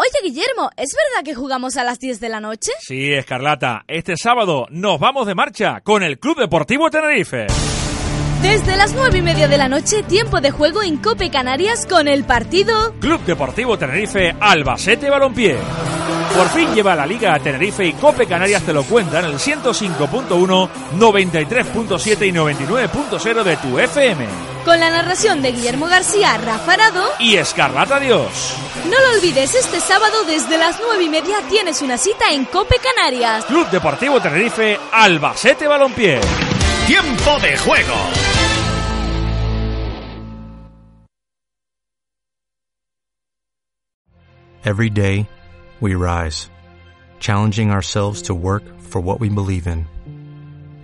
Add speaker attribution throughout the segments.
Speaker 1: Oye, Guillermo, ¿es verdad que jugamos a las 10 de la noche?
Speaker 2: Sí, Escarlata. Este sábado nos vamos de marcha con el Club Deportivo Tenerife.
Speaker 1: Desde las 9 y media de la noche, tiempo de juego en Cope Canarias con el partido
Speaker 2: Club Deportivo Tenerife Albacete Balompié. Por fin lleva la Liga a Tenerife y Cope Canarias te lo cuentan el 105.1, 93.7 y 99.0 de tu FM.
Speaker 1: Con la narración de Guillermo García, Rafa Arado.
Speaker 2: Y Escarlata Dios.
Speaker 1: No lo olvides, este sábado desde las 9 y media tienes una cita en Cope Canarias.
Speaker 2: Club Deportivo Tenerife Albacete Balompié.
Speaker 3: Tiempo de juego.
Speaker 4: Every day, we rise, challenging ourselves to work for what we believe in.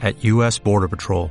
Speaker 4: At U.S. Border Patrol,